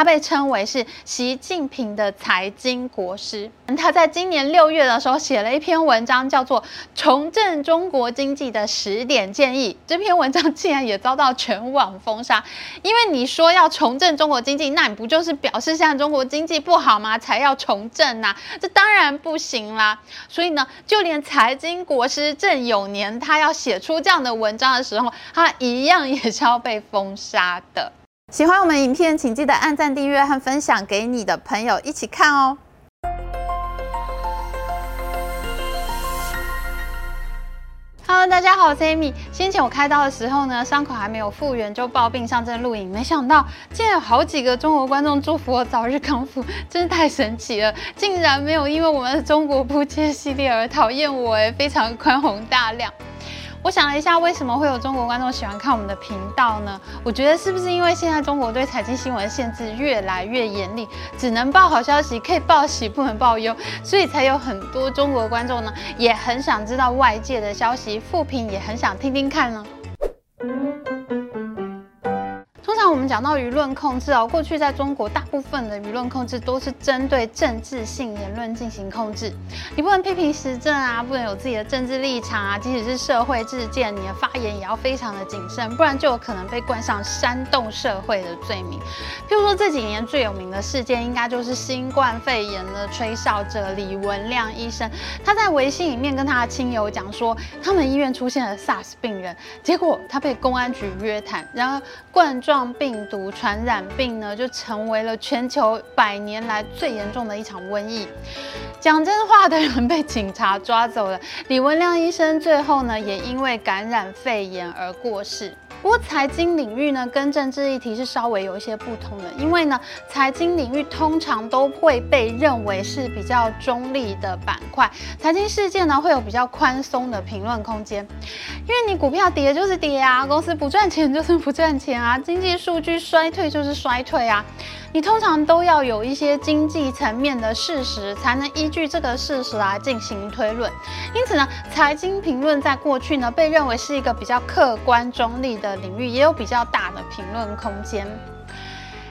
他被称为是习近平的财经国师。他在今年六月的时候写了一篇文章，叫做《重振中国经济的十点建议》。这篇文章竟然也遭到全网封杀，因为你说要重振中国经济，那你不就是表示现在中国经济不好吗？才要重振呐？这当然不行啦。所以呢，就连财经国师郑永年，他要写出这样的文章的时候，他一样也是要被封杀的。喜欢我们影片，请记得按赞、订阅和分享给你的朋友一起看哦。Hello，大家好，我是 Amy。先前我开刀的时候呢，伤口还没有复原就抱病上阵录影，没想到竟然有好几个中国观众祝福我早日康复，真是太神奇了！竟然没有因为我们的中国扑街系列而讨厌我，哎，非常宽宏大量。我想了一下，为什么会有中国观众喜欢看我们的频道呢？我觉得是不是因为现在中国对财经新闻限制越来越严厉，只能报好消息，可以报喜，不能报忧，所以才有很多中国观众呢，也很想知道外界的消息，复评也很想听听看呢。我们讲到舆论控制哦，过去在中国大部分的舆论控制都是针对政治性言论进行控制，你不能批评时政啊，不能有自己的政治立场啊，即使是社会事件，你的发言也要非常的谨慎，不然就有可能被冠上煽动社会的罪名。譬如说这几年最有名的事件，应该就是新冠肺炎的吹哨者李文亮医生，他在微信里面跟他的亲友讲说，他们医院出现了 SARS 病人，结果他被公安局约谈，然而冠状。病毒传染病呢，就成为了全球百年来最严重的一场瘟疫。讲真话的人被警察抓走了，李文亮医生最后呢，也因为感染肺炎而过世。不过财经领域呢，跟政治议题是稍微有一些不同的，因为呢，财经领域通常都会被认为是比较中立的板块，财经事件呢会有比较宽松的评论空间，因为你股票跌就是跌啊，公司不赚钱就是不赚钱啊，经济数据衰退就是衰退啊。你通常都要有一些经济层面的事实，才能依据这个事实来进行推论。因此呢，财经评论在过去呢，被认为是一个比较客观中立的领域，也有比较大的评论空间。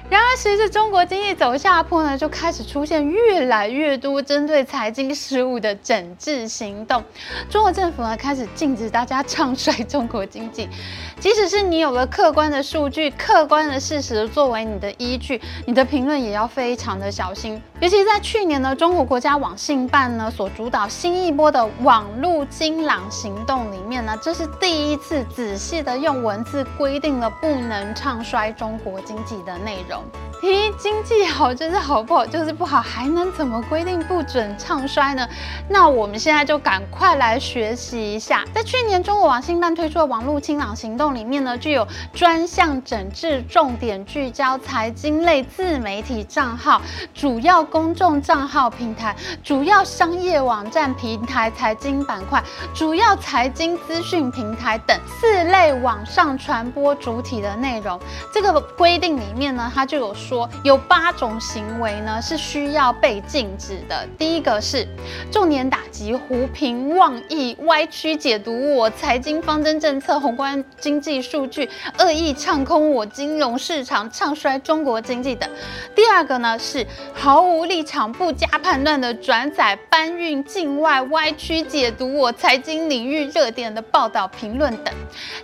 然而，随着中国经济走下坡呢，就开始出现越来越多针对财经事务的整治行动。中国政府呢，开始禁止大家唱衰中国经济。即使是你有了客观的数据、客观的事实作为你的依据，你的评论也要非常的小心。尤其在去年呢，中国国家网信办呢所主导新一波的网络清朗行动里面呢，这是第一次仔细的用文字规定了不能唱衰中国经济的内容。咦，经济好就是好，不好就是不好，还能怎么规定不准唱衰呢？那我们现在就赶快来学习一下。在去年中国网信办推出的网络清朗行动里面呢，具有专项整治、重点聚焦财经类自媒体账号、主要公众账号平台、主要商业网站平台、财经板块、主要财经资讯平台等四类网上传播主体的内容。这个规定里面呢，它就有说有八种行为呢是需要被禁止的。第一个是重点打击胡评妄议、歪曲解读我财经方针政策、宏观经济数据、恶意唱空我金融市场、唱衰中国经济等。第二个呢是毫无不立场、不加判断的转载、搬运境外、歪曲解读我财经领域热点的报道、评论等。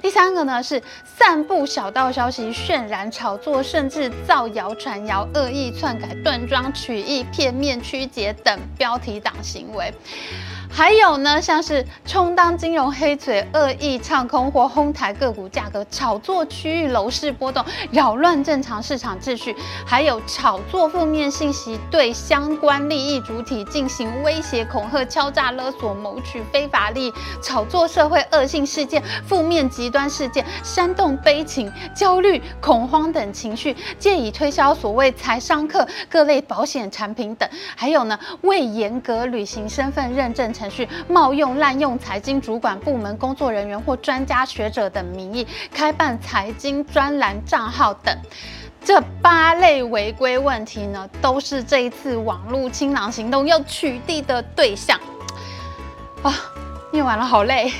第三个呢是散布小道消息、渲染、炒作，甚至造谣。传谣、恶意篡改、断章取义、片面曲解等标题党行为。还有呢，像是充当金融黑嘴、恶意唱空或哄抬个股价格、炒作区域楼市波动、扰乱正常市场秩序，还有炒作负面信息，对相关利益主体进行威胁、恐吓、敲诈勒索，谋取非法利益，炒作社会恶性事件、负面极端事件，煽动悲情、焦虑、恐慌等情绪，借以推销所谓财商课各类保险产品等。还有呢，未严格履行身份认证程程序冒用、滥用财经主管部门工作人员或专家学者等名义开办财经专栏账号等，这八类违规问题呢，都是这一次网络清朗行动要取缔的对象。啊，念完了好累。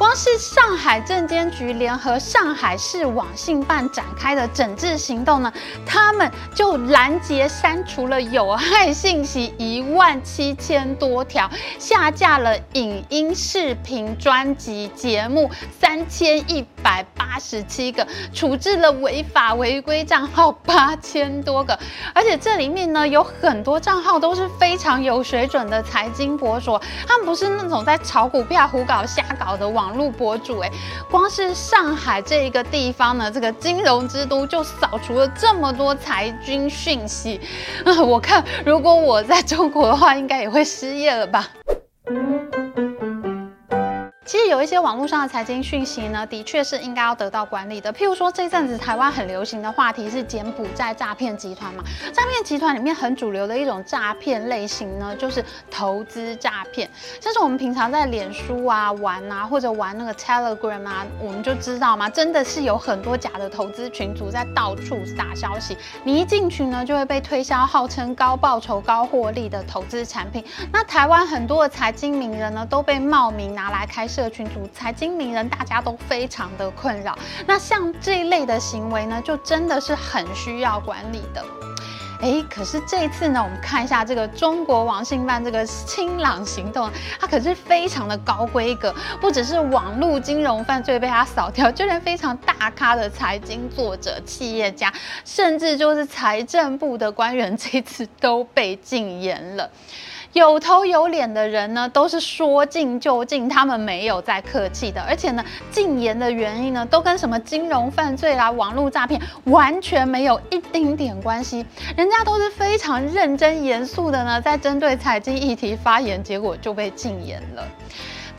光是上海证监局联合上海市网信办展开的整治行动呢，他们就拦截删除了有害信息一万七千多条，下架了影音、视频、专辑、节目三千一百八十七个，处置了违法违规账号八千多个，而且这里面呢有很多账号都是非常有水准的财经博主，他们不是那种在炒股票、胡搞瞎搞的网络博主，哎，光是上海这一个地方呢，这个金融之都就扫除了这么多财军讯息，我看如果我在中国的话，应该也会失业了吧。其实有一些网络上的财经讯息呢，的确是应该要得到管理的。譬如说，这阵子台湾很流行的话题是柬埔寨诈骗集团嘛。诈骗集团里面很主流的一种诈骗类型呢，就是投资诈骗。像是我们平常在脸书啊玩啊，或者玩那个 Telegram 啊，我们就知道嘛，真的是有很多假的投资群组在到处撒消息。你一进群呢，就会被推销号称高报酬、高获利的投资产品。那台湾很多的财经名人呢，都被冒名拿来开设。社群组财经名人，大家都非常的困扰。那像这一类的行为呢，就真的是很需要管理的。诶，可是这一次呢，我们看一下这个中国网信办这个清朗行动，它可是非常的高规格，不只是网络金融犯罪被它扫掉，就连非常大咖的财经作者、企业家，甚至就是财政部的官员，这次都被禁言了。有头有脸的人呢，都是说禁就禁，他们没有在客气的。而且呢，禁言的原因呢，都跟什么金融犯罪啦、网络诈骗完全没有一丁点关系。人家都是非常认真严肃的呢，在针对财经议题发言，结果就被禁言了。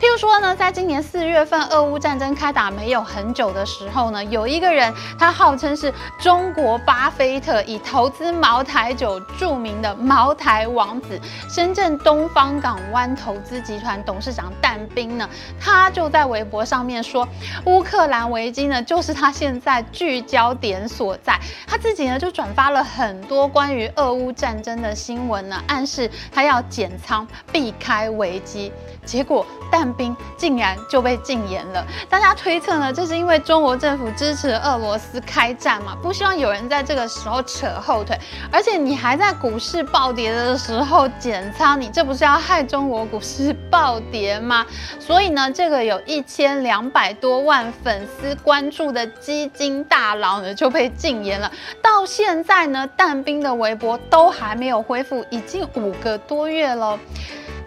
譬如说呢，在今年四月份，俄乌战争开打没有很久的时候呢，有一个人，他号称是中国巴菲特，以投资茅台酒著名的茅台王子，深圳东方港湾投资集团董事长但斌呢，他就在微博上面说，乌克兰危机呢，就是他现在聚焦点所在。他自己呢，就转发了很多关于俄乌战争的新闻呢，暗示他要减仓，避开危机。结果但兵竟然就被禁言了。大家推测呢，这是因为中国政府支持俄罗斯开战嘛，不希望有人在这个时候扯后腿。而且你还在股市暴跌的时候减仓，你这不是要害中国股市暴跌吗？所以呢，这个有一千两百多万粉丝关注的基金大佬呢就被禁言了。到现在呢，但兵的微博都还没有恢复，已经五个多月了。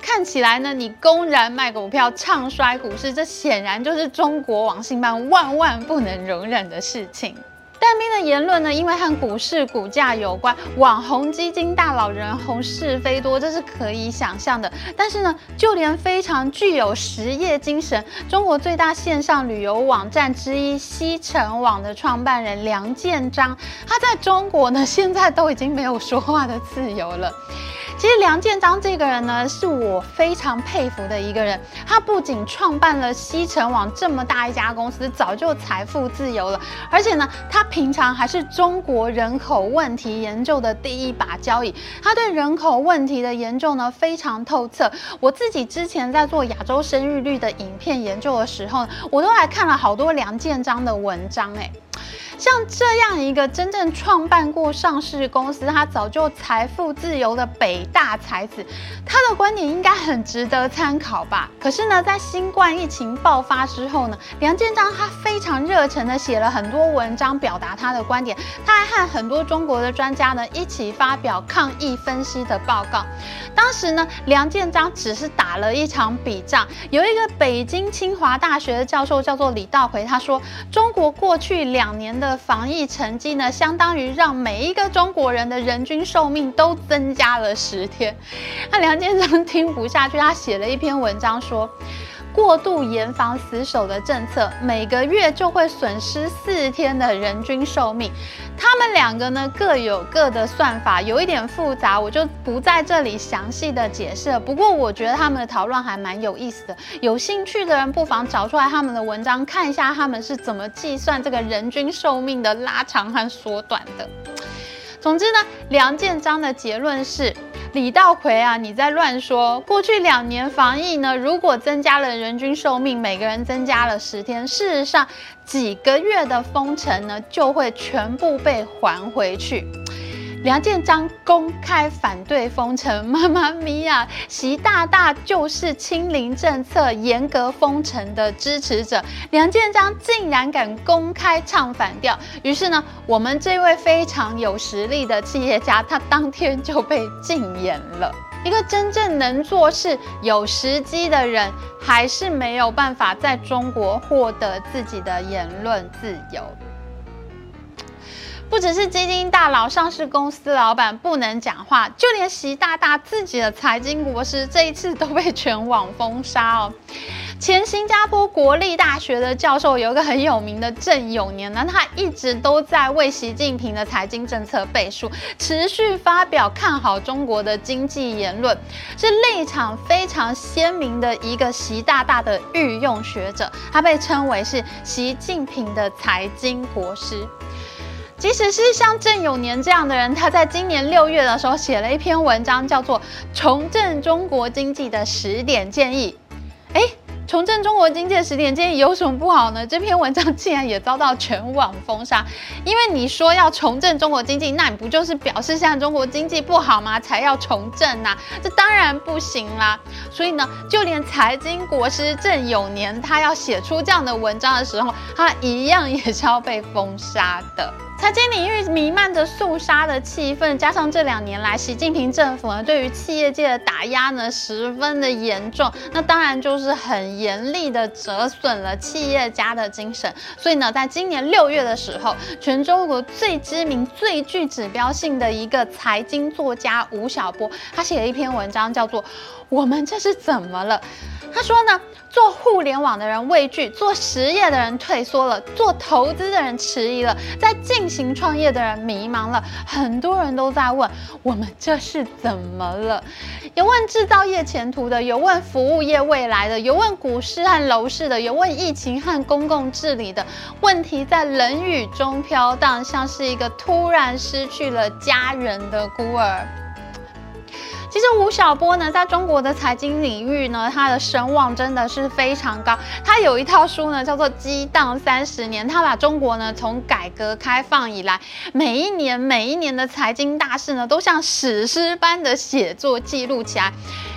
看起来呢，你公然卖股票，唱衰股市，这显然就是中国网信办万万不能容忍的事情。但斌的言论呢，因为和股市股价有关，网红基金大佬人红是非多，这是可以想象的。但是呢，就连非常具有实业精神，中国最大线上旅游网站之一西城网的创办人梁建章，他在中国呢，现在都已经没有说话的自由了。其实梁建章这个人呢，是我非常佩服的一个人。他不仅创办了西城网这么大一家公司，早就财富自由了，而且呢，他平常还是中国人口问题研究的第一把交椅。他对人口问题的研究呢，非常透彻。我自己之前在做亚洲生育率的影片研究的时候，我都还看了好多梁建章的文章，哎。像这样一个真正创办过上市公司，他早就财富自由的北大才子，他的观点应该很值得参考吧？可是呢，在新冠疫情爆发之后呢，梁建章他非常热忱的写了很多文章，表达他的观点。他还和很多中国的专家呢一起发表抗疫分析的报告。当时呢，梁建章只是打了一场笔仗。有一个北京清华大学的教授叫做李道回，他说中国过去两年的。的防疫成绩呢，相当于让每一个中国人的人均寿命都增加了十天。那梁建章听不下去，他写了一篇文章说。过度严防死守的政策，每个月就会损失四天的人均寿命。他们两个呢，各有各的算法，有一点复杂，我就不在这里详细的解释了。不过我觉得他们的讨论还蛮有意思的，有兴趣的人不妨找出来他们的文章，看一下他们是怎么计算这个人均寿命的拉长和缩短的。总之呢，梁建章的结论是。李道葵啊，你在乱说！过去两年防疫呢，如果增加了人均寿命，每个人增加了十天，事实上几个月的封城呢，就会全部被还回去。梁建章公开反对封城，妈妈咪呀！习大大就是清零政策、严格封城的支持者。梁建章竟然敢公开唱反调，于是呢，我们这位非常有实力的企业家，他当天就被禁言了。一个真正能做事、有时机的人，还是没有办法在中国获得自己的言论自由。不只是基金大佬、上市公司老板不能讲话，就连习大大自己的财经国师这一次都被全网封杀哦。前新加坡国立大学的教授有一个很有名的郑永年呢，他一直都在为习近平的财经政策背书，持续发表看好中国的经济言论，是立场非常鲜明的一个习大大的御用学者，他被称为是习近平的财经国师。即使是像郑永年这样的人，他在今年六月的时候写了一篇文章，叫做《重振中国经济的十点建议》。哎，重振中国经济的十点建议有什么不好呢？这篇文章竟然也遭到全网封杀，因为你说要重振中国经济，那你不就是表示现在中国经济不好吗？才要重振呐？这当然不行啦。所以呢，就连财经国师郑永年他要写出这样的文章的时候，他一样也是要被封杀的。财经领域弥漫着肃杀的气氛，加上这两年来习近平政府呢对于企业界的打压呢十分的严重，那当然就是很严厉的折损了企业家的精神。所以呢，在今年六月的时候，全中国最知名、最具指标性的一个财经作家吴晓波，他写了一篇文章，叫做《我们这是怎么了》。他说呢，做互联网的人畏惧，做实业的人退缩了，做投资的人迟疑了，在进行创业的人迷茫了。很多人都在问我们这是怎么了？有问制造业前途的，有问服务业未来的，有问股市和楼市的，有问疫情和公共治理的。问题在冷雨中飘荡，像是一个突然失去了家人的孤儿。其实吴晓波呢，在中国的财经领域呢，他的声望真的是非常高。他有一套书呢，叫做《激荡三十年》，他把中国呢从改革开放以来，每一年每一年的财经大事呢，都像史诗般的写作记录起来。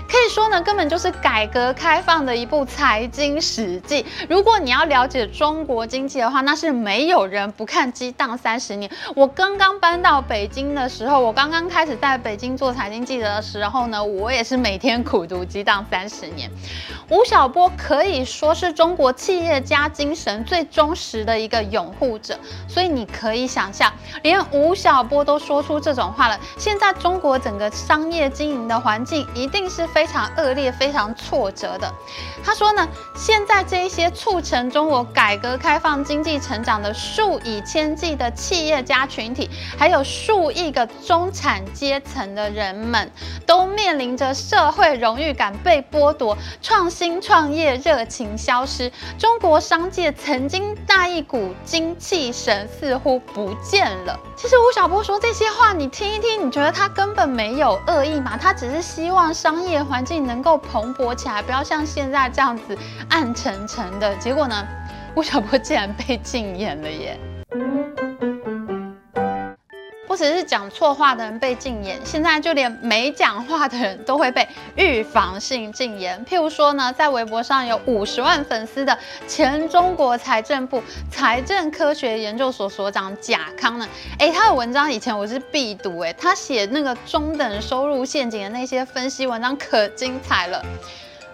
可以说呢，根本就是改革开放的一部财经史记。如果你要了解中国经济的话，那是没有人不看《激荡三十年》。我刚刚搬到北京的时候，我刚刚开始在北京做财经记者的时候呢，我也是每天苦读《激荡三十年》。吴晓波可以说是中国企业家精神最忠实的一个拥护者，所以你可以想象，连吴晓波都说出这种话了。现在中国整个商业经营的环境一定是。非非常恶劣、非常挫折的。他说呢，现在这一些促成中国改革开放经济成长的数以千计的企业家群体，还有数亿个中产阶层的人们，都面临着社会荣誉感被剥夺、创新创业热情消失。中国商界曾经那一股精气神似乎不见了。其实吴晓波说这些话，你听一听，你觉得他根本没有恶意吗？他只是希望商业。环境能够蓬勃起来，不要像现在这样子暗沉沉的。结果呢，吴晓波竟然被禁言了耶！只是讲错话的人被禁言，现在就连没讲话的人都会被预防性禁言。譬如说呢，在微博上有五十万粉丝的前中国财政部财政科学研究所所长贾康呢，哎，他的文章以前我是必读，哎，他写那个中等收入陷阱的那些分析文章可精彩了。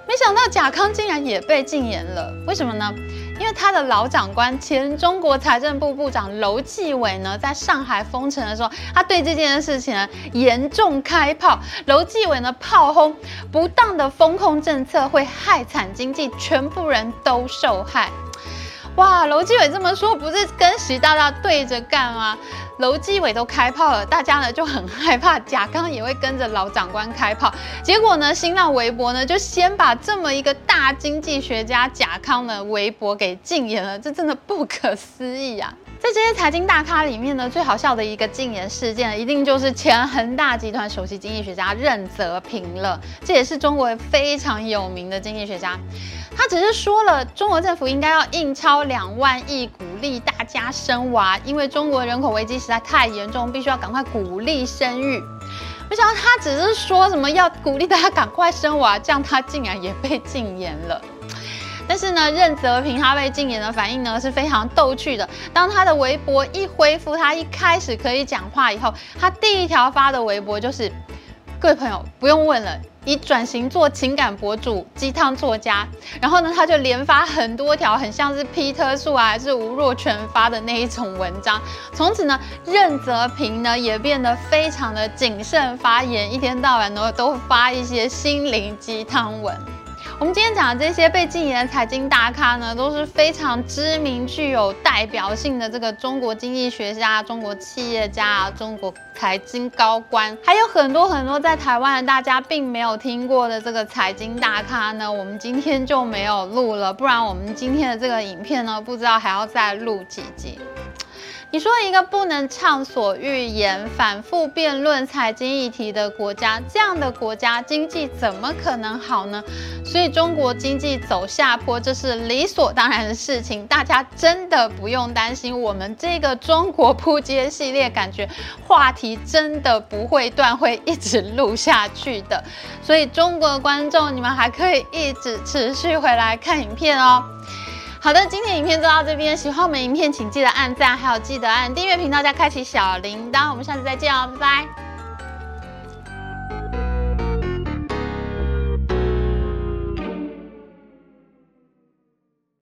没想到贾康竟然也被禁言了，为什么呢？因为他的老长官前中国财政部部长楼继伟呢，在上海封城的时候，他对这件事情呢严重开炮。楼继伟呢炮轰不当的风控政策会害惨经济，全部人都受害。哇，楼继伟这么说，不是跟习大大对着干吗？楼继伟都开炮了，大家呢就很害怕，贾康也会跟着老长官开炮。结果呢，新浪微博呢就先把这么一个大经济学家贾康的微博给禁言了，这真的不可思议啊！在这些财经大咖里面呢，最好笑的一个禁言事件，一定就是前恒大集团首席经济学家任泽平了。这也是中国非常有名的经济学家。他只是说了，中国政府应该要印钞两万亿，鼓励大家生娃，因为中国人口危机实在太严重，必须要赶快鼓励生育。没想到他只是说什么要鼓励大家赶快生娃，这样他竟然也被禁言了。但是呢，任泽平他被禁言的反应呢是非常逗趣的。当他的微博一恢复，他一开始可以讲话以后，他第一条发的微博就是：各位朋友不用问了，已转型做情感博主、鸡汤作家。然后呢，他就连发很多条，很像是皮特树啊，还是吴若权发的那一种文章。从此呢，任泽平呢也变得非常的谨慎发言，一天到晚呢都发一些心灵鸡汤文。我们今天讲的这些被禁言的财经大咖呢，都是非常知名、具有代表性的这个中国经济学家、中国企业家、中国财经高官，还有很多很多在台湾的大家并没有听过的这个财经大咖呢。我们今天就没有录了，不然我们今天的这个影片呢，不知道还要再录几集。你说一个不能畅所欲言、反复辩论财经议题的国家，这样的国家经济怎么可能好呢？所以中国经济走下坡，这是理所当然的事情，大家真的不用担心。我们这个中国扑街系列，感觉话题真的不会断，会一直录下去的。所以中国观众，你们还可以一直持续回来看影片哦。好的，今天影片就到这边。喜欢我们影片，请记得按赞，还有记得按订阅频道加开启小铃铛。我们下次再见哦，拜拜。